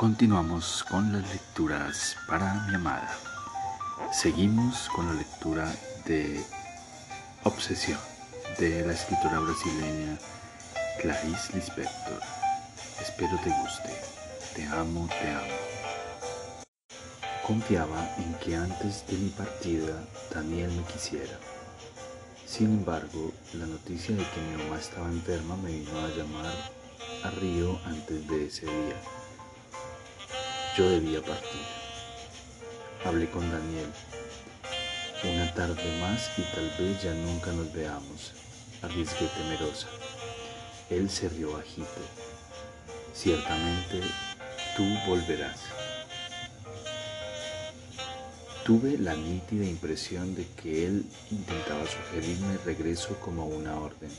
Continuamos con las lecturas para mi amada. Seguimos con la lectura de Obsesión de la escritora brasileña Clarice Lispector. Espero te guste. Te amo, te amo. Confiaba en que antes de mi partida Daniel me quisiera. Sin embargo, la noticia de que mi mamá estaba enferma me vino a llamar a Río antes de ese día. Yo debía partir. Hablé con Daniel. Una tarde más y tal vez ya nunca nos veamos, arriesgué temerosa. Él se rió bajito. Ciertamente tú volverás. Tuve la nítida impresión de que él intentaba sugerirme el regreso como una orden.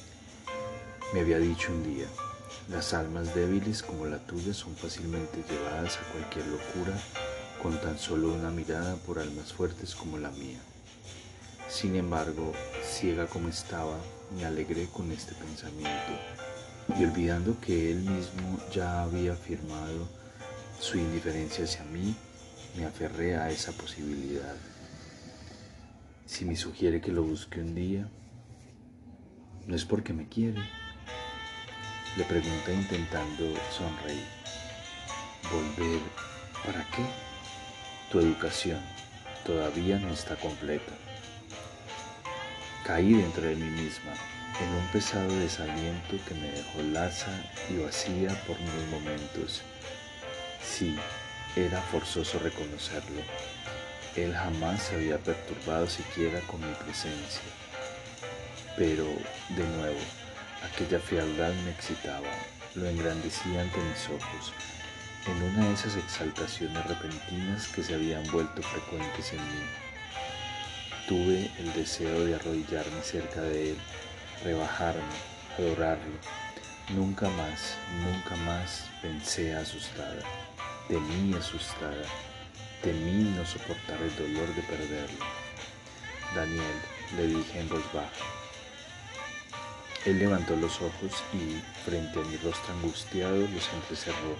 Me había dicho un día, las almas débiles como la tuya son fácilmente llevadas a cualquier locura con tan solo una mirada por almas fuertes como la mía. Sin embargo, ciega como estaba, me alegré con este pensamiento y olvidando que él mismo ya había afirmado su indiferencia hacia mí, me aferré a esa posibilidad. Si me sugiere que lo busque un día, no es porque me quiere. Le pregunté intentando sonreír. ¿Volver para qué? Tu educación todavía no está completa. Caí dentro de mí misma en un pesado desaliento que me dejó laza y vacía por unos momentos. Sí, era forzoso reconocerlo. Él jamás se había perturbado siquiera con mi presencia. Pero, de nuevo, aquella frialdad me excitaba, lo engrandecía ante mis ojos, en una de esas exaltaciones repentinas que se habían vuelto frecuentes en mí. Tuve el deseo de arrodillarme cerca de él, rebajarme, adorarlo. Nunca más, nunca más pensé asustada mí asustada, temí no soportar el dolor de perderlo. Daniel, le dije en voz baja. Él levantó los ojos y, frente a mi rostro angustiado, los entrecerró,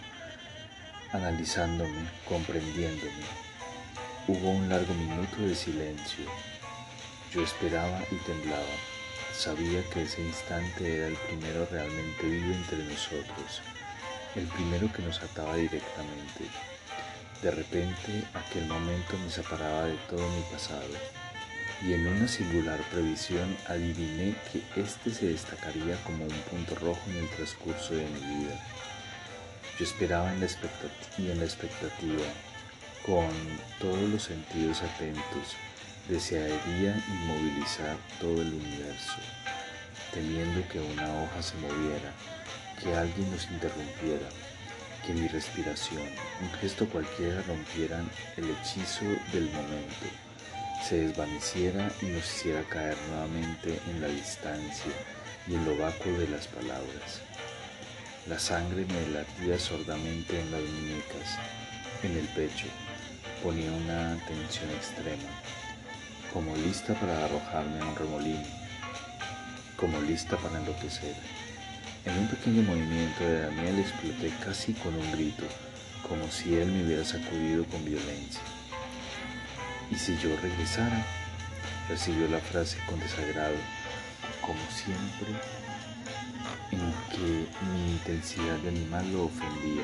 analizándome, comprendiéndome. Hubo un largo minuto de silencio. Yo esperaba y temblaba. Sabía que ese instante era el primero realmente vivo entre nosotros el primero que nos ataba directamente. De repente aquel momento me separaba de todo mi pasado y en una singular previsión adiviné que éste se destacaría como un punto rojo en el transcurso de mi vida. Yo esperaba en la y en la expectativa, con todos los sentidos atentos, desearía inmovilizar todo el universo, temiendo que una hoja se moviera que alguien nos interrumpiera, que mi respiración, un gesto cualquiera rompieran el hechizo del momento, se desvaneciera y nos hiciera caer nuevamente en la distancia y en lo vacuo de las palabras. La sangre me latía sordamente en las muñecas, en el pecho, ponía una tensión extrema, como lista para arrojarme a un remolino, como lista para enloquecer. En un pequeño movimiento de Daniel exploté casi con un grito, como si él me hubiera sacudido con violencia. ¿Y si yo regresara? Recibió la frase con desagrado, como siempre, en que mi intensidad de animal lo ofendía.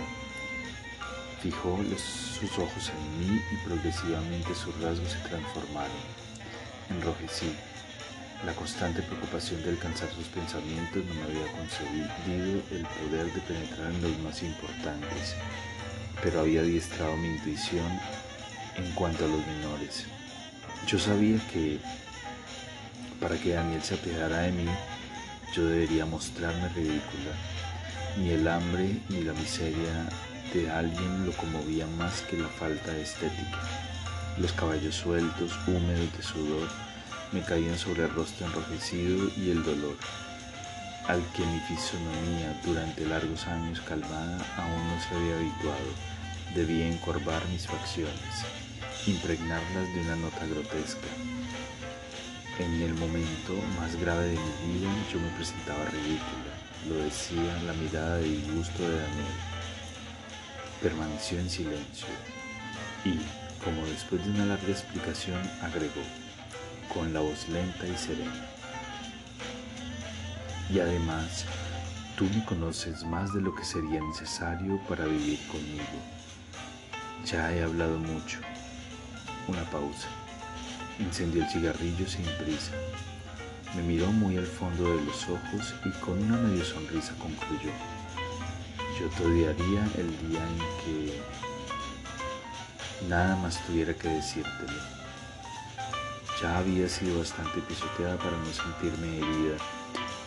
Fijó sus ojos en mí y progresivamente sus rasgos se transformaron. Enrojecí la constante preocupación de alcanzar sus pensamientos no me había concedido el poder de penetrar en los más importantes, pero había adiestrado mi intuición en cuanto a los menores. Yo sabía que para que Daniel se apiadara de mí, yo debería mostrarme ridícula. Ni el hambre ni la miseria de alguien lo conmovía más que la falta de estética. Los caballos sueltos, húmedos de sudor, me caían sobre el rostro enrojecido y el dolor, al que mi fisonomía durante largos años calmada aún no se había habituado. Debía encorvar mis facciones, impregnarlas de una nota grotesca. En el momento más grave de mi vida yo me presentaba ridícula, lo decía la mirada de disgusto de Daniel. Permaneció en silencio y, como después de una larga explicación, agregó, con la voz lenta y serena. Y además, tú me conoces más de lo que sería necesario para vivir conmigo. Ya he hablado mucho. Una pausa. Encendió el cigarrillo sin prisa. Me miró muy al fondo de los ojos y con una medio sonrisa concluyó. Yo te odiaría el día en que nada más tuviera que decírtelo. Ya había sido bastante pisoteada para no sentirme herida.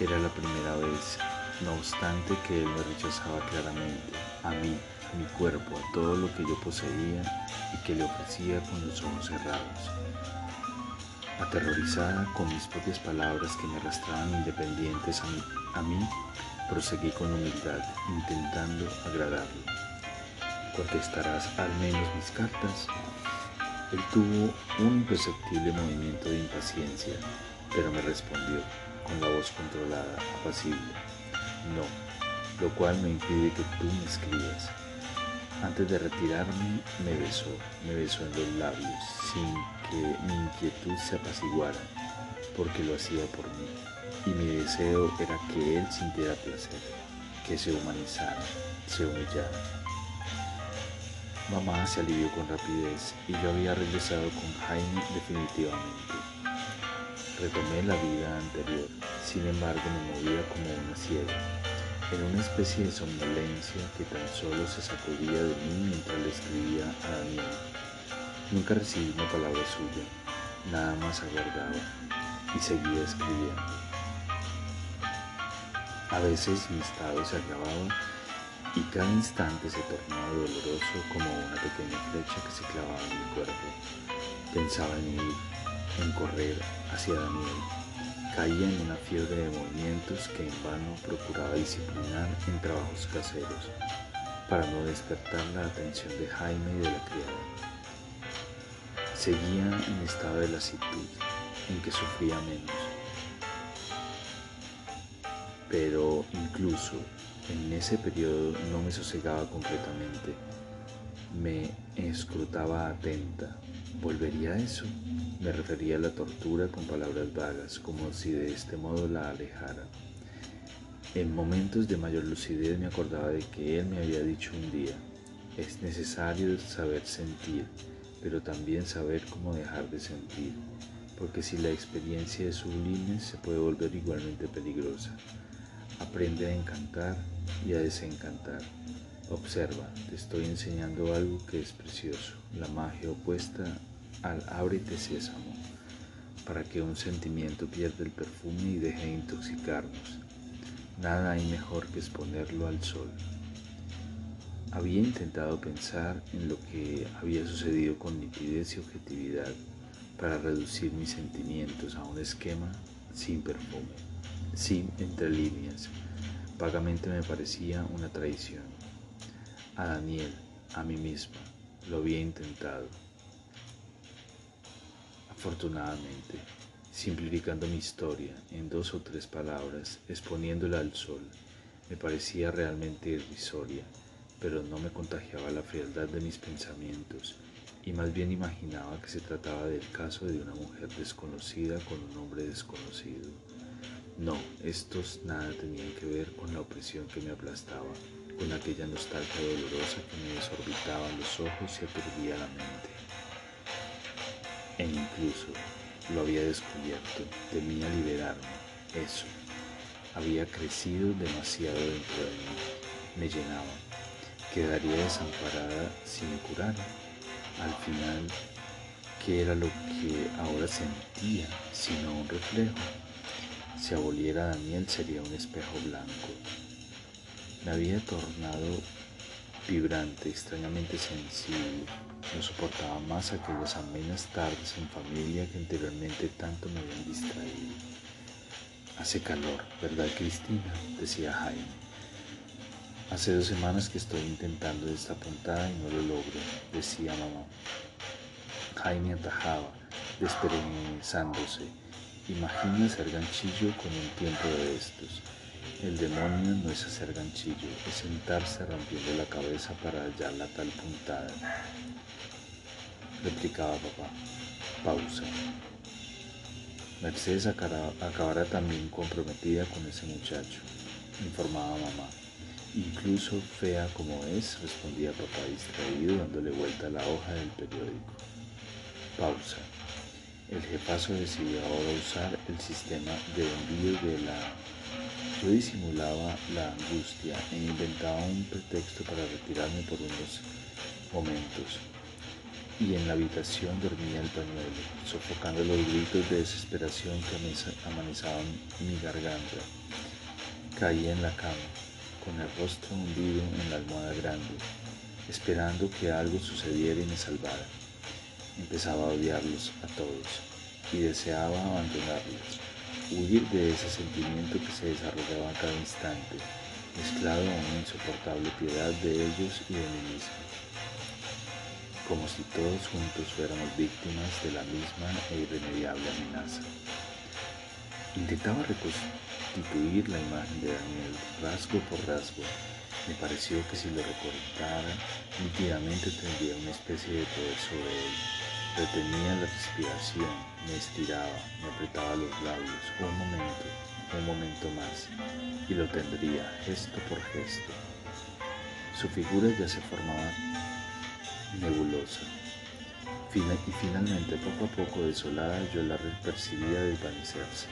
Era la primera vez, no obstante que él me rechazaba claramente, a mí, a mi cuerpo, a todo lo que yo poseía y que le ofrecía con los ojos cerrados. Aterrorizada con mis propias palabras que me arrastraban independientes a mí, proseguí con humildad, intentando agradarlo. ¿Contestarás al menos mis cartas? Él tuvo un imperceptible movimiento de impaciencia, pero me respondió con la voz controlada, apacible. No, lo cual no impide que tú me escribas. Antes de retirarme, me besó, me besó en los labios, sin que mi inquietud se apaciguara, porque lo hacía por mí, y mi deseo era que él sintiera placer, que se humanizara, se humillara. Mamá se alivió con rapidez y yo había regresado con Jaime definitivamente. Retomé la vida anterior, sin embargo me movía como una ciega en una especie de somnolencia que tan solo se sacudía de mí mientras le escribía a Daniel. Nunca recibí una palabra suya, nada más aguardaba y seguía escribiendo. A veces mi estado se agravaba y cada instante se tornaba doloroso como una pequeña flecha que se clavaba en mi cuerpo. Pensaba en ir, en correr hacia Daniel, Caía en una fiebre de movimientos que en vano procuraba disciplinar en trabajos caseros para no despertar la atención de Jaime y de la criada. Seguía en estado de lasitud, en que sufría menos. Pero incluso en ese periodo no me sosegaba completamente. Me escrutaba atenta. ¿Volvería a eso? Me refería a la tortura con palabras vagas, como si de este modo la alejara. En momentos de mayor lucidez me acordaba de que él me había dicho un día, es necesario saber sentir, pero también saber cómo dejar de sentir, porque si la experiencia es sublime se puede volver igualmente peligrosa. Aprende a encantar y a desencantar. Observa, te estoy enseñando algo que es precioso, la magia opuesta al ábrete sésamo, para que un sentimiento pierda el perfume y deje de intoxicarnos. Nada hay mejor que exponerlo al sol. Había intentado pensar en lo que había sucedido con nitidez y objetividad para reducir mis sentimientos a un esquema sin perfume, sin entre líneas. Vagamente me parecía una traición. A Daniel, a mí misma, lo había intentado Afortunadamente, simplificando mi historia en dos o tres palabras, exponiéndola al sol, me parecía realmente irrisoria, pero no me contagiaba la frialdad de mis pensamientos y más bien imaginaba que se trataba del caso de una mujer desconocida con un hombre desconocido. No, estos nada tenían que ver con la opresión que me aplastaba, con aquella nostalgia dolorosa que me desorbitaba los ojos y aturdía la mente e incluso lo había descubierto, temía liberarme. Eso había crecido demasiado dentro de mí, me llenaba. Quedaría desamparada si me curara. Al final, ¿qué era lo que ahora sentía sino un reflejo? Si aboliera Daniel sería un espejo blanco. Me había tornado vibrante, extrañamente sensible no soportaba más aquellas amenas tardes en familia que anteriormente tanto me habían distraído. Hace calor, ¿verdad, Cristina? decía Jaime. Hace dos semanas que estoy intentando esta puntada y no lo logro, decía mamá. Jaime atajaba, desperezándose. Imagina ser ganchillo con un tiempo de estos. El demonio no es hacer ganchillo, es sentarse rompiendo la cabeza para hallar la tal puntada. Replicaba papá. Pausa. Mercedes acabará también comprometida con ese muchacho, informaba mamá. Incluso fea como es, respondía papá distraído dándole vuelta a la hoja del periódico. Pausa. El jefazo decidió ahora usar el sistema de envío de la... Yo disimulaba la angustia e inventaba un pretexto para retirarme por unos momentos y en la habitación dormía el pañuelo, sofocando los gritos de desesperación que amanizaban mi garganta. Caí en la cama, con el rostro hundido en la almohada grande, esperando que algo sucediera y me salvara. Empezaba a odiarlos a todos y deseaba abandonarlos, huir de ese sentimiento que se desarrollaba a cada instante, mezclado a una insoportable piedad de ellos y de mí mismo como si todos juntos fuéramos víctimas de la misma e irremediable amenaza. Intentaba reconstituir la imagen de Daniel rasgo por rasgo. Me pareció que si lo recortara nítidamente tendría una especie de poder sobre él. Retenía la respiración, me estiraba, me apretaba los labios, un momento, un momento más, y lo tendría gesto por gesto. Su figura ya se formaba nebulosa. y finalmente, poco a poco desolada, yo la percibía desvanecerse.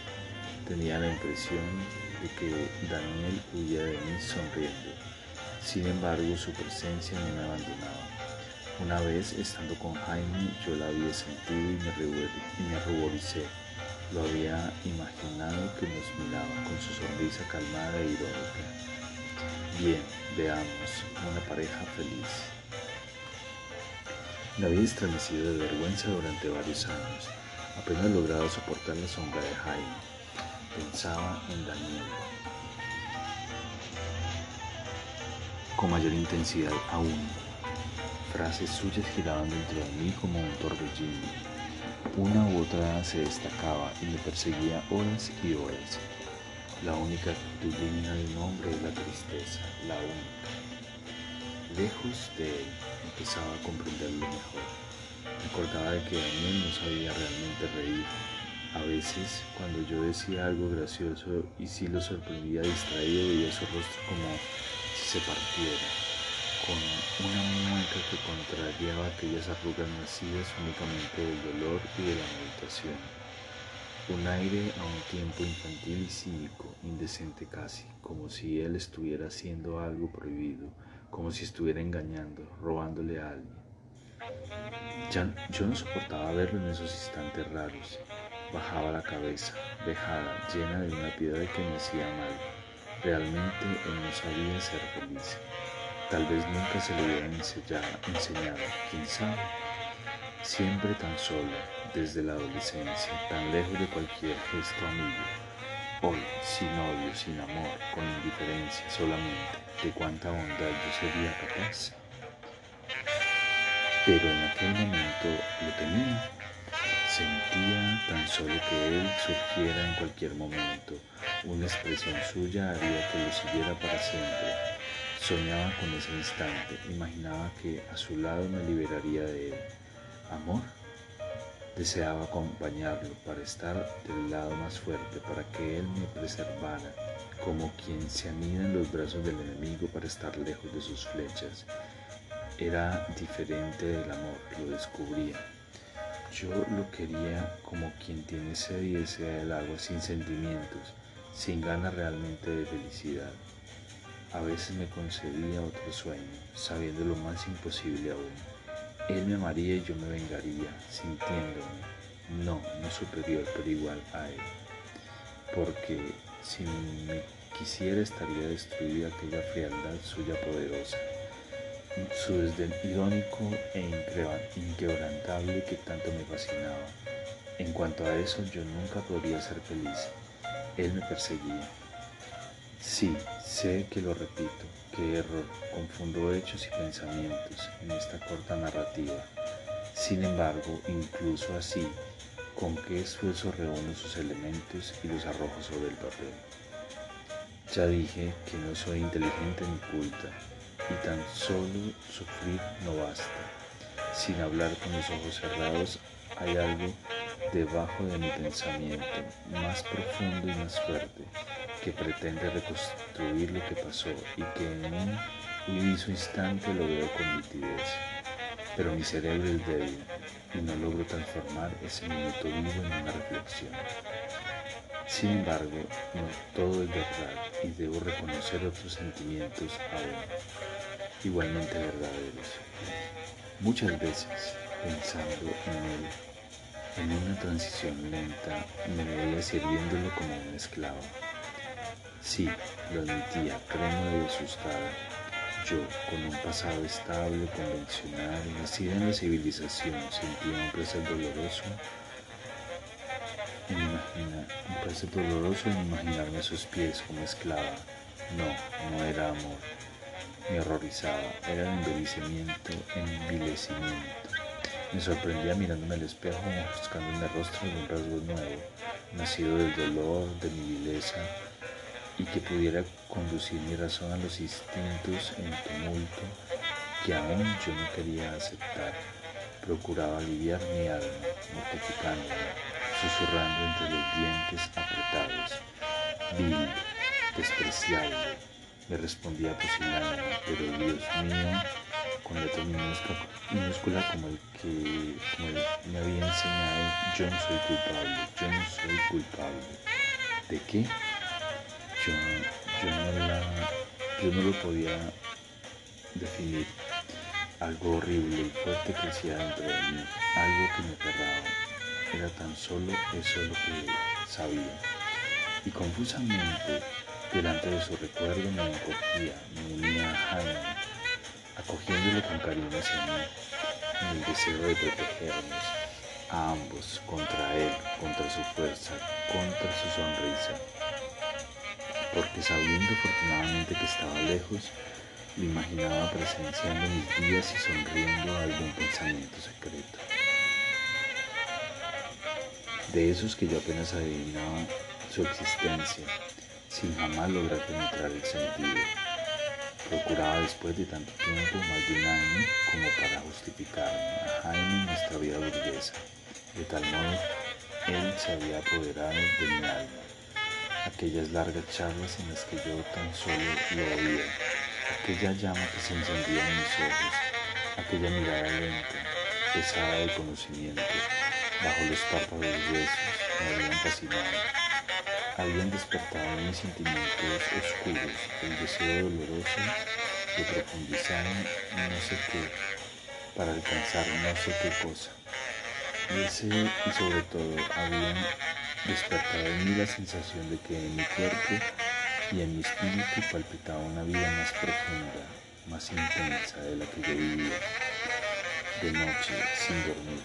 Tenía la impresión de que Daniel huía de mí sonriendo. Sin embargo, su presencia no me abandonaba. Una vez, estando con Jaime, yo la había sentido y me, ruboricé. Lo había imaginado que nos miraba con su sonrisa calmada e irónica. Bien, veamos, una pareja feliz. Me había estremecido de vergüenza durante varios años. Apenas logrado soportar la sombra de Jaime. Pensaba en Daniel. Con mayor intensidad aún. Frases suyas giraban dentro de mí como un torbellino. Una u otra se destacaba y me perseguía horas y horas. La única actitud digna de un hombre es la tristeza, la única. Lejos de él, empezaba a comprenderlo mejor. Recordaba de que Daniel no sabía realmente reír. A veces, cuando yo decía algo gracioso y si lo sorprendía distraído, veía su rostro como si se partiera, con una mueca que contrariaba aquellas arrugas nacidas únicamente del dolor y de la meditación. Un aire a un tiempo infantil y cínico, indecente casi, como si él estuviera haciendo algo prohibido como si estuviera engañando, robándole a alguien. Yo no soportaba verlo en esos instantes raros. Bajaba la cabeza, vejada, llena de una piedad que me hacía mal. Realmente él no sabía ser feliz. Tal vez nunca se le hubiera enseñado, quién sabe. Siempre tan sola, desde la adolescencia, tan lejos de cualquier gesto amigo. Hoy, sin odio, sin amor, con indiferencia solamente de cuánta bondad yo sería capaz. Pero en aquel momento lo tenía. Sentía tan solo que él surgiera en cualquier momento. Una expresión suya haría que lo siguiera para siempre. Soñaba con ese instante, imaginaba que a su lado me liberaría de él. ¿Amor? Deseaba acompañarlo para estar del lado más fuerte, para que él me preservara como quien se anida en los brazos del enemigo para estar lejos de sus flechas. Era diferente del amor, lo descubría. Yo lo quería como quien tiene sed y desea el agua sin sentimientos, sin ganas realmente de felicidad. A veces me concedía otro sueño, sabiendo lo más imposible aún. Él me amaría y yo me vengaría, sintiéndome, no, no superior, pero igual a él. Porque si me quisiera estaría destruida aquella frialdad suya poderosa, su desdén irónico e inquebrantable que tanto me fascinaba. En cuanto a eso, yo nunca podría ser feliz. Él me perseguía. Sí, sé que lo repito, qué error, confundo hechos y pensamientos en esta corta narrativa. Sin embargo, incluso así, con qué esfuerzo reúno sus elementos y los arrojo sobre el papel. Ya dije que no soy inteligente ni culta, y tan solo sufrir no basta. Sin hablar con los ojos cerrados hay algo debajo de mi pensamiento, más profundo y más fuerte, que pretende reconstruir lo que pasó y que en un huidizo instante lo veo con nitidez. Pero mi cerebro es débil y no logro transformar ese minuto vivo en una reflexión. Sin embargo, no todo es verdad y debo reconocer otros sentimientos aún, igualmente verdaderos. Muchas veces, pensando en él, en una transición lenta, me veía sirviéndolo como un esclavo. Sí, lo admitía, créeme y asustada. Yo, con un pasado estable, convencional, nacida en la civilización, sentía un placer doloroso en imaginar, un placer doloroso en imaginarme a sus pies como esclava. No, no era amor. Me horrorizaba, era envilecimiento, envilecimiento. Me sorprendía mirándome al espejo, buscando en el rostro un rasgo nuevo, nacido del dolor, de mi vileza, y que pudiera conducir mi razón a los instintos en tumulto que aún yo no quería aceptar. Procuraba aliviar mi alma, mortificándola, susurrando entre los dientes apretados. Vil, despreciable, me respondía pusilánime, pero Dios mío, con letra minúscula como el que me había enseñado, yo no soy culpable, yo no soy culpable. ¿De qué? Yo, no lo podía definir. Algo horrible y fuerte crecía dentro de mí, algo que me aterraba. Era tan solo eso lo que sabía. Y confusamente, delante de su recuerdo me encogía, me unía a Jaime, acogiéndolo con cariño hacia mí, en el deseo de protegernos a ambos contra él, contra su fuerza, contra su sonrisa. Porque sabiendo afortunadamente que estaba lejos, lo imaginaba presenciando mis días y sonriendo algún pensamiento secreto. De esos que yo apenas adivinaba su existencia, sin jamás lograr penetrar el sentido. Procuraba después de tanto tiempo, más de un año, como para justificarme a Jaime nuestra vida burguesa. De tal modo, él se había apoderado de mi alma. Aquellas largas charlas en las que yo tan solo lo oía, aquella llama que se encendía en mis ojos, aquella mirada lenta, pesada de conocimiento, bajo los párpados gruesos, me habían fascinado habían despertado en mis sentimientos oscuros el deseo doloroso de profundizar en no sé qué para alcanzar no sé qué cosa. Y ese y sobre todo habían despertado en mí la sensación de que en mi cuerpo y en mi espíritu palpitaba una vida más profunda, más intensa de la que yo vivía. De noche, sin dormir,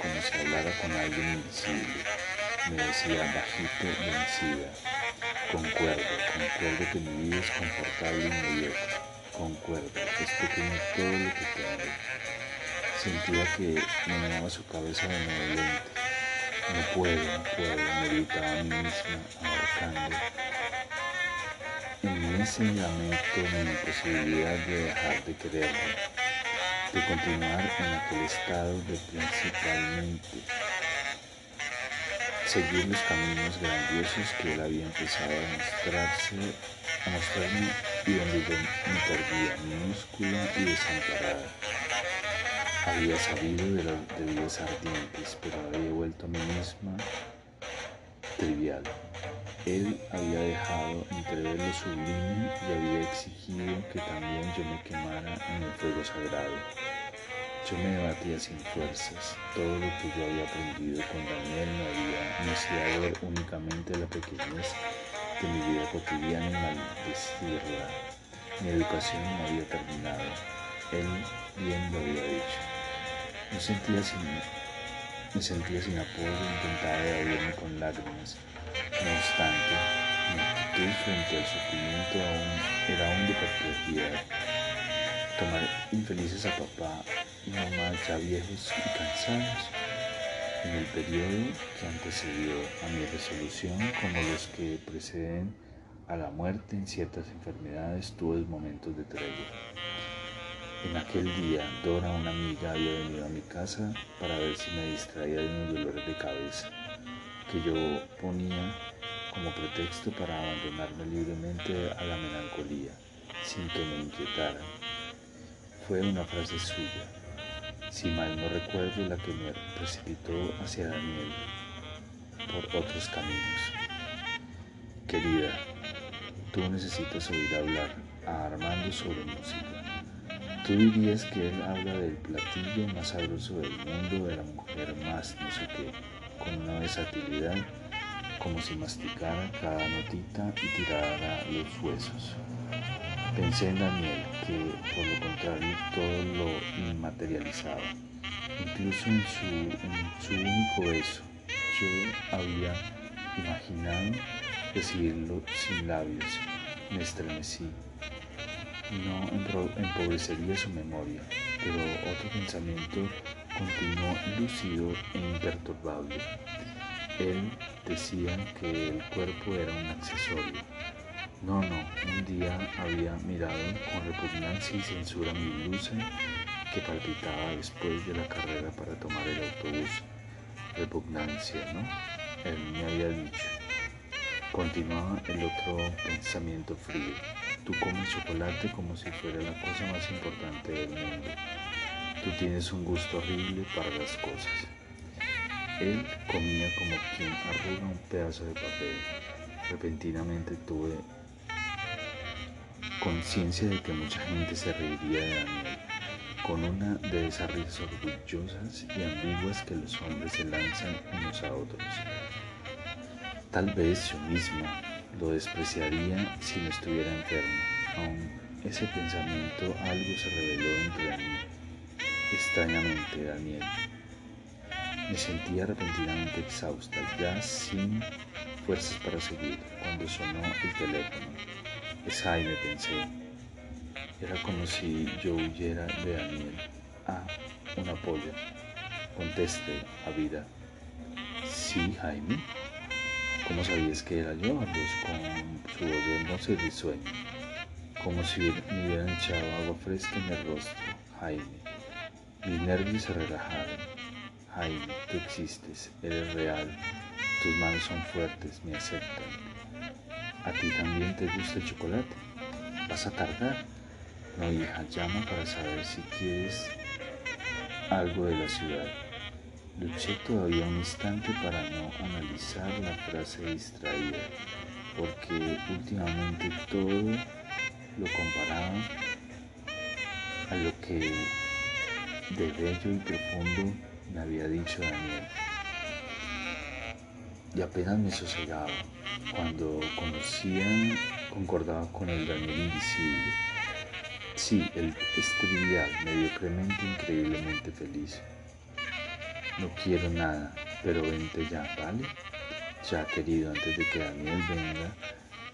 como si hablara con alguien invisible me decía bajito vencida. Concuerdo, concuerdo que mi vida es confortable y mediocre. Concuerdo, es pequeño todo lo que tengo. Sentía que me daba su cabeza de benevolente. No puedo, no puedo, me gritaba a mí misma, abarcando. En ese lamento mi imposibilidad de dejar de quererlo, de continuar en aquel estado de principalmente seguir los caminos grandiosos que él había empezado a mostrarse, a mostrarme y donde yo me perdía, minúscula y desamparada. Había sabido de las vidas ardientes, pero había vuelto a mí misma trivial. Él había dejado entrever lo sublime y había exigido que también yo me quemara en el fuego sagrado. Yo me debatía sin fuerzas. Todo lo que yo había aprendido con Daniel me había hacía ver únicamente la pequeñez de mi vida cotidiana y maldecirla. Mi educación no había terminado. Él bien lo había dicho. Me sentía sin, me sentía apoyo, intentaba evadirme con lágrimas. No obstante, mi actitud frente al sufrimiento aún era aún de perplejidad tomar infelices a papá y mamá ya viejos y cansados. En el periodo que antecedió a mi resolución, como los que preceden a la muerte en ciertas enfermedades tuve momentos de tregua. En aquel día, Dora, una amiga, había venido a mi casa para ver si me distraía de unos dolores de cabeza que yo ponía como pretexto para abandonarme libremente a la melancolía, sin que me inquietara. Fue una frase suya, si mal no recuerdo, la que me precipitó hacia Daniel por otros caminos. Querida, tú necesitas oír hablar a Armando sobre música. Tú dirías que él habla del platillo más sabroso del mundo, de la mujer más no sé qué, con una versatilidad como si masticara cada notita y tirara los huesos. Pensé en Daniel, que por lo contrario todo lo inmaterializaba, incluso en su, en su único beso. Yo había imaginado recibirlo sin labios, me estremecí no empobrecería su memoria, pero otro pensamiento continuó lúcido e imperturbable. Él decía que el cuerpo era un accesorio. No, no, un día había mirado con repugnancia y censura mi blusa que palpitaba después de la carrera para tomar el autobús. Repugnancia, ¿no? Él me había dicho. Continuaba el otro pensamiento frío. Tú comes chocolate como si fuera la cosa más importante del mundo. Tú tienes un gusto horrible para las cosas. Él comía como quien arruga un pedazo de papel. Repentinamente tuve conciencia de que mucha gente se reiría de Daniel, con una de esas risas orgullosas y ambiguas que los hombres se lanzan unos a otros. Tal vez yo misma lo despreciaría si no estuviera enfermo. Aún ese pensamiento algo se reveló entre mí. Extrañamente, Daniel. Me sentía repentinamente exhausta, ya sin fuerzas para seguir, cuando sonó el teléfono. Es Jaime, pensé. Era como si yo huyera de Daniel. Ah, un apoyo. Conteste, a vida. Sí, Jaime. ¿Cómo sabías que era yo? con su voz hermosa y risueña, como si me hubieran echado agua fresca en el rostro. Jaime. Mis nervios se relajaron. Jaime, tú existes, eres real, tus manos son fuertes, me aceptan. ¿A ti también te gusta el chocolate? ¿Vas a tardar? No, hija, llama para saber si quieres algo de la ciudad. Luché todavía un instante para no analizar la frase distraída, porque últimamente todo lo comparaba a lo que de bello y profundo me había dicho Daniel. Y apenas me sosegaba cuando conocía, concordaba con el Daniel invisible. Sí, el es trivial, mediocremente, increíblemente feliz. No quiero nada, pero vente ya, ¿vale? Ya, querido, antes de que Daniel venga,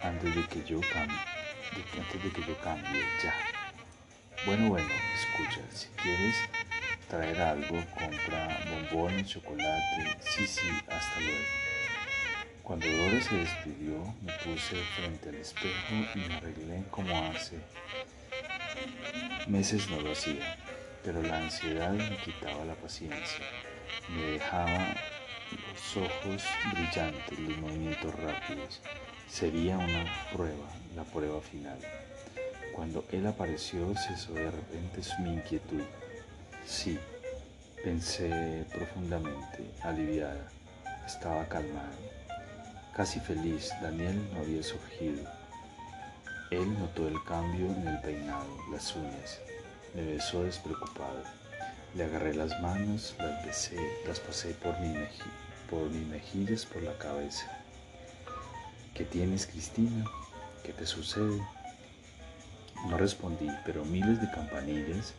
antes de que yo cambie, antes de que yo cambie, ya. Bueno, bueno, escucha, si quieres traer algo, compra bombones, chocolate, sí, sí, hasta luego. Cuando Dora se despidió, me puse frente al espejo y me arreglé como hace meses no lo hacía, pero la ansiedad me quitaba la paciencia me dejaba los ojos brillantes, los movimientos rápidos. Sería una prueba, la prueba final. Cuando él apareció cesó de repente mi inquietud. Sí, pensé profundamente, aliviada. Estaba calmada, casi feliz. Daniel no había surgido. Él notó el cambio en el peinado, las uñas. Me besó despreocupado. Le agarré las manos, las besé, las pasé por, mi por mis mejillas, por la cabeza. ¿Qué tienes, Cristina? ¿Qué te sucede? No respondí, pero miles de campanillas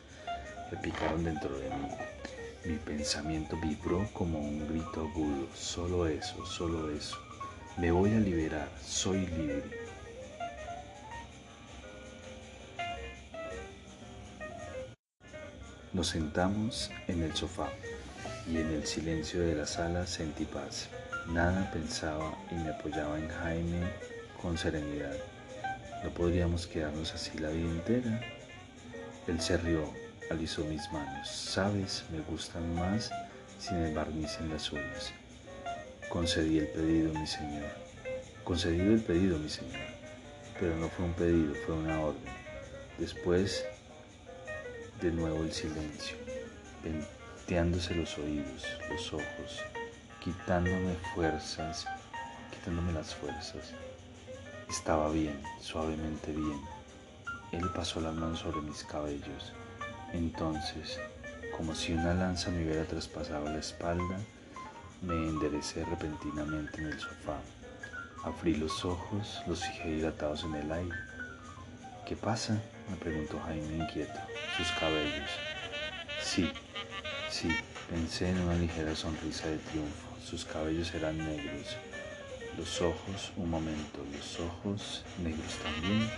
repicaron dentro de mí. Mi pensamiento vibró como un grito agudo. Solo eso, solo eso. Me voy a liberar, soy libre. Nos sentamos en el sofá y en el silencio de la sala sentí paz. Nada pensaba y me apoyaba en Jaime con serenidad. ¿No podríamos quedarnos así la vida entera? Él se rió, alisó mis manos. Sabes, me gustan más sin el barniz en las uñas. Concedí el pedido, mi señor. Concedido el pedido, mi señor. Pero no fue un pedido, fue una orden. Después, de nuevo el silencio, venteándose los oídos, los ojos, quitándome fuerzas, quitándome las fuerzas. Estaba bien, suavemente bien. Él pasó la mano sobre mis cabellos. Entonces, como si una lanza me hubiera traspasado la espalda, me enderecé repentinamente en el sofá. Abrí los ojos, los fijé dilatados en el aire. ¿Qué pasa? Me preguntó Jaime inquieto. Sus cabellos. Sí, sí, pensé en una ligera sonrisa de triunfo. Sus cabellos eran negros, los ojos, un momento, los ojos negros también.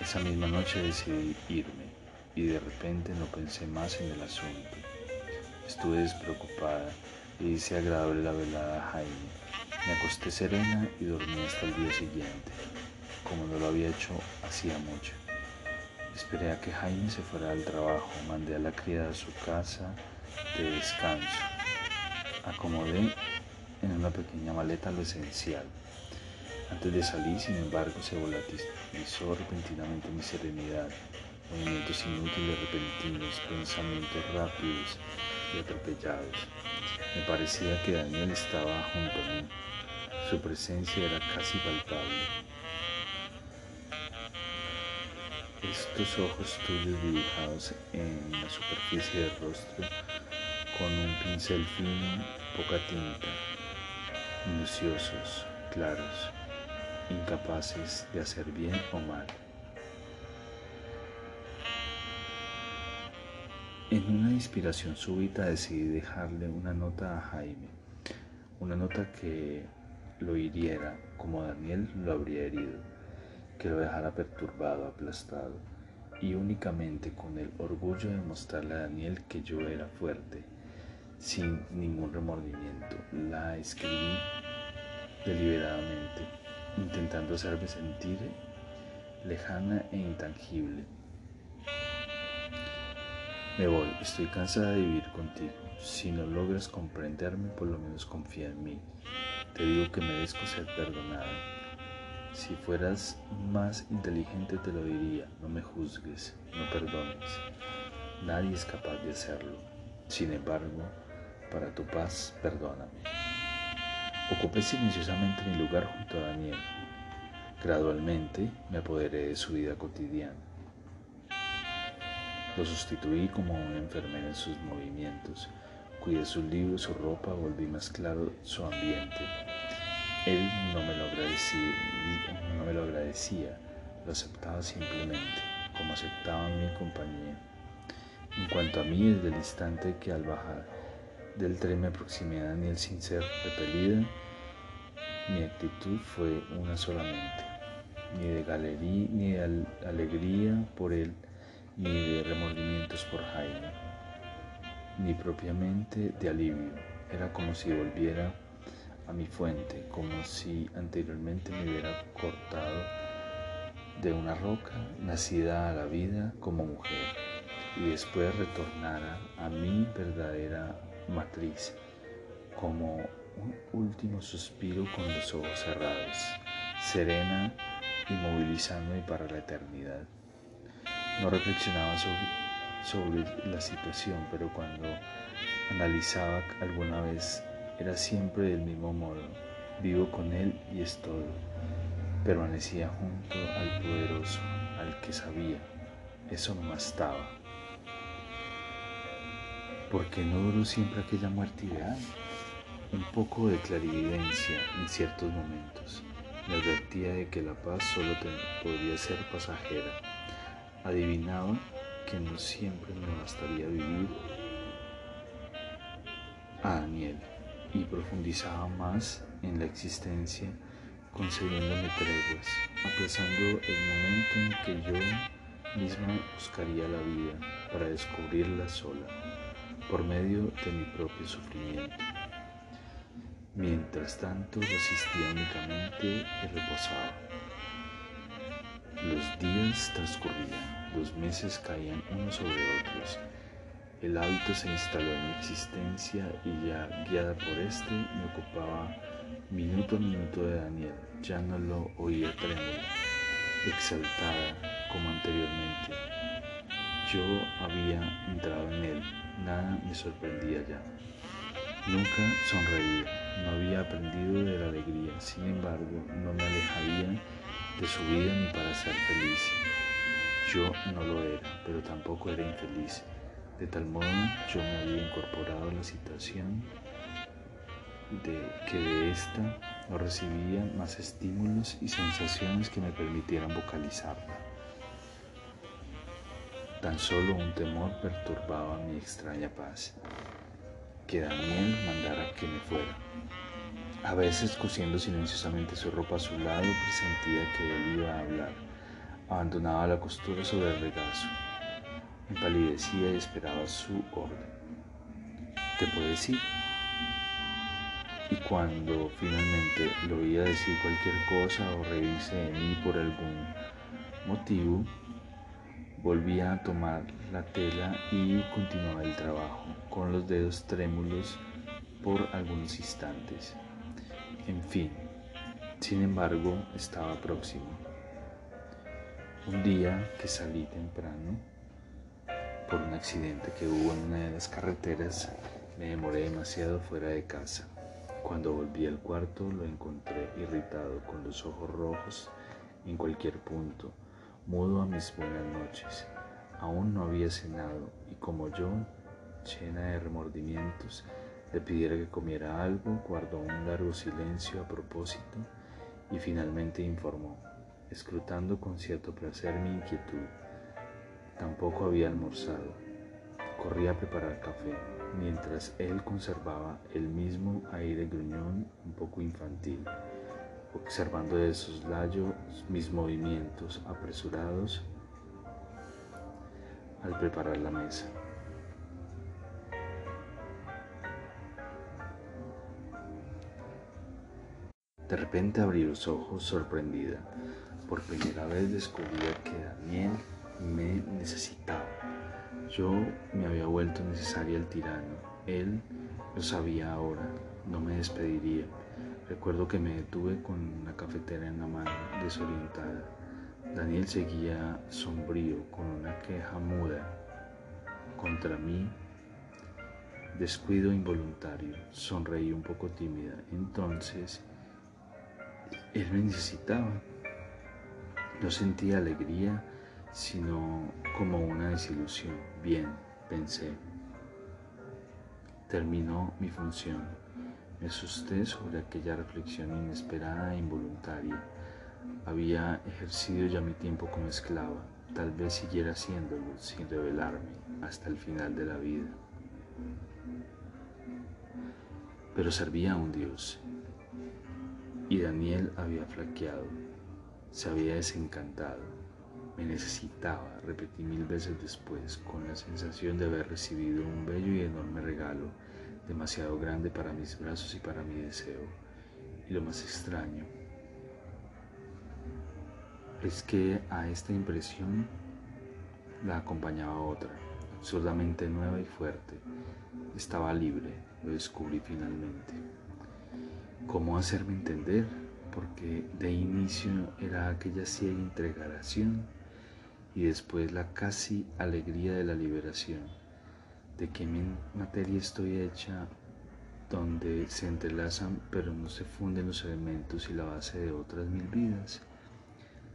Esa misma noche decidí irme y de repente no pensé más en el asunto. Estuve despreocupada y hice agradable la velada a Jaime. Me acosté serena y dormí hasta el día siguiente, como no lo había hecho hacía mucho. Esperé a que Jaime se fuera al trabajo, mandé a la criada a su casa de descanso. Acomodé en una pequeña maleta lo esencial. Antes de salir, sin embargo, se volatilizó repentinamente mi serenidad. Movimientos inútiles, repentinos, pensamientos rápidos y atropellados. Me parecía que Daniel estaba junto a mí. Su presencia era casi palpable. Estos ojos tuyos dibujados en la superficie del rostro con un pincel fino, poca tinta, minuciosos, claros, incapaces de hacer bien o mal. En una inspiración súbita decidí dejarle una nota a Jaime, una nota que lo hiriera como Daniel lo habría herido, que lo dejara perturbado, aplastado, y únicamente con el orgullo de mostrarle a Daniel que yo era fuerte, sin ningún remordimiento. La escribí deliberadamente, intentando hacerme sentir lejana e intangible. Me voy, estoy cansada de vivir contigo. Si no logras comprenderme, por lo menos confía en mí. Te digo que merezco ser perdonada. Si fueras más inteligente te lo diría, no me juzgues, no perdones. Nadie es capaz de hacerlo. Sin embargo, para tu paz, perdóname. Ocupé silenciosamente mi lugar junto a Daniel. Gradualmente me apoderé de su vida cotidiana. Lo sustituí como una enfermera en sus movimientos. Cuidé sus libros, su ropa, volví más claro su ambiente. Él no me lo agradecía, no me lo, agradecía, lo aceptaba simplemente, como aceptaba mi compañía. En cuanto a mí, desde el instante que al bajar del tren me aproximé a Daniel sin ser repelida. Mi actitud fue una solamente, ni de galería, ni de alegría por él, ni de remordimientos por Jaime, ni propiamente de alivio. Era como si volviera a mi fuente, como si anteriormente me hubiera cortado de una roca, nacida a la vida como mujer, y después retornara a mi verdadera matriz, como un último suspiro con los ojos cerrados, serena y movilizándome para la eternidad. No reflexionaba sobre, sobre la situación, pero cuando analizaba alguna vez era siempre del mismo modo. Vivo con él y es todo. Permanecía junto al poderoso, al que sabía. Eso me bastaba. Porque no duró siempre aquella muerte ideal. Un poco de clarividencia en ciertos momentos. Me advertía de que la paz solo podría ser pasajera. Adivinaba que no siempre me bastaría vivir a Daniel y profundizaba más en la existencia concediéndome treguas, aplazando el momento en que yo misma buscaría la vida para descubrirla sola por medio de mi propio sufrimiento. Mientras tanto, resistía únicamente y reposaba. Los días transcurrían, los meses caían unos sobre otros. El hábito se instaló en mi existencia y ya guiada por este me ocupaba minuto a minuto de Daniel. Ya no lo oía trémulo, exaltada como anteriormente. Yo había entrado en él, nada me sorprendía ya. Nunca sonreía, no había aprendido de la alegría, sin embargo no me alejaría de su vida ni para ser feliz. Yo no lo era, pero tampoco era infeliz. De tal modo yo me había incorporado a la situación de que de esta no recibía más estímulos y sensaciones que me permitieran vocalizarla. Tan solo un temor perturbaba mi extraña paz, que Daniel mandara que me fuera. A veces, cosiendo silenciosamente su ropa a su lado, presentía que él iba a hablar. Abandonaba la costura sobre el regazo. Empalidecía y esperaba su orden. ¿Te puedes ir? Y cuando finalmente lo oía decir cualquier cosa o reírse de mí por algún motivo, volvía a tomar la tela y continuaba el trabajo, con los dedos trémulos por algunos instantes. En fin, sin embargo, estaba próximo. Un día que salí temprano, por un accidente que hubo en una de las carreteras, me demoré demasiado fuera de casa. Cuando volví al cuarto lo encontré irritado, con los ojos rojos en cualquier punto, mudo a mis buenas noches. Aún no había cenado y como yo, llena de remordimientos, le pidiera que comiera algo, guardó un largo silencio a propósito y finalmente informó, escrutando con cierto placer mi inquietud. Tampoco había almorzado. Corrí a preparar café, mientras él conservaba el mismo aire gruñón un poco infantil, observando de soslayo mis movimientos apresurados al preparar la mesa. De repente abrí los ojos sorprendida. Por primera vez descubría que Daniel me necesitaba. Yo me había vuelto necesaria al tirano. Él lo sabía ahora. No me despediría. Recuerdo que me detuve con la cafetera en la mano, desorientada. Daniel seguía sombrío, con una queja muda contra mí. Descuido involuntario. Sonreí un poco tímida. Entonces él me necesitaba. No sentía alegría, sino como una desilusión. Bien, pensé. Terminó mi función. Me asusté sobre aquella reflexión inesperada e involuntaria. Había ejercido ya mi tiempo como esclava. Tal vez siguiera haciéndolo sin revelarme hasta el final de la vida. Pero servía a un Dios y Daniel había flaqueado, se había desencantado, me necesitaba, repetí mil veces después, con la sensación de haber recibido un bello y enorme regalo, demasiado grande para mis brazos y para mi deseo. Y lo más extraño es que a esta impresión la acompañaba otra, absurdamente nueva y fuerte. Estaba libre, lo descubrí finalmente cómo hacerme entender, porque de inicio era aquella ciega entregación y después la casi alegría de la liberación, de mi materia estoy hecha donde se entrelazan pero no se funden los elementos y la base de otras mil vidas.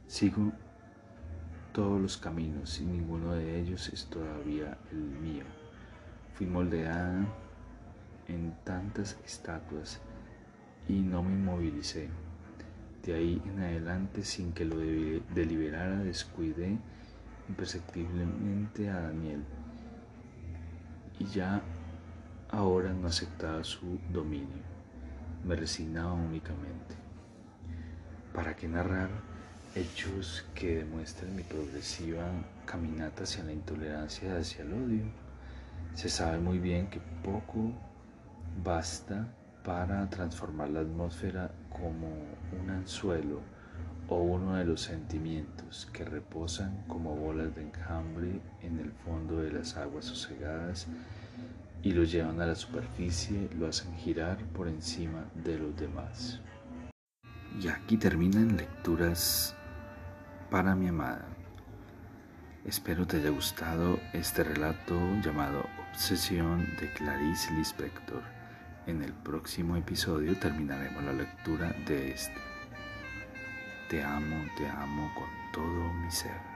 Sigo todos los caminos y ninguno de ellos es todavía el mío. Fui moldeada en tantas estatuas y no me inmovilicé. De ahí en adelante, sin que lo deliberara, descuidé imperceptiblemente a Daniel y ya ahora no aceptaba su dominio, me resignaba únicamente. ¿Para qué narrar hechos que demuestran mi progresiva caminata hacia la intolerancia hacia el odio? Se sabe muy bien que poco basta para transformar la atmósfera como un anzuelo o uno de los sentimientos que reposan como bolas de enjambre en el fondo de las aguas sosegadas y lo llevan a la superficie, lo hacen girar por encima de los demás. Y aquí terminan lecturas para mi amada. Espero te haya gustado este relato llamado Obsesión de Clarice Lispector. En el próximo episodio terminaremos la lectura de este. Te amo, te amo con todo mi ser.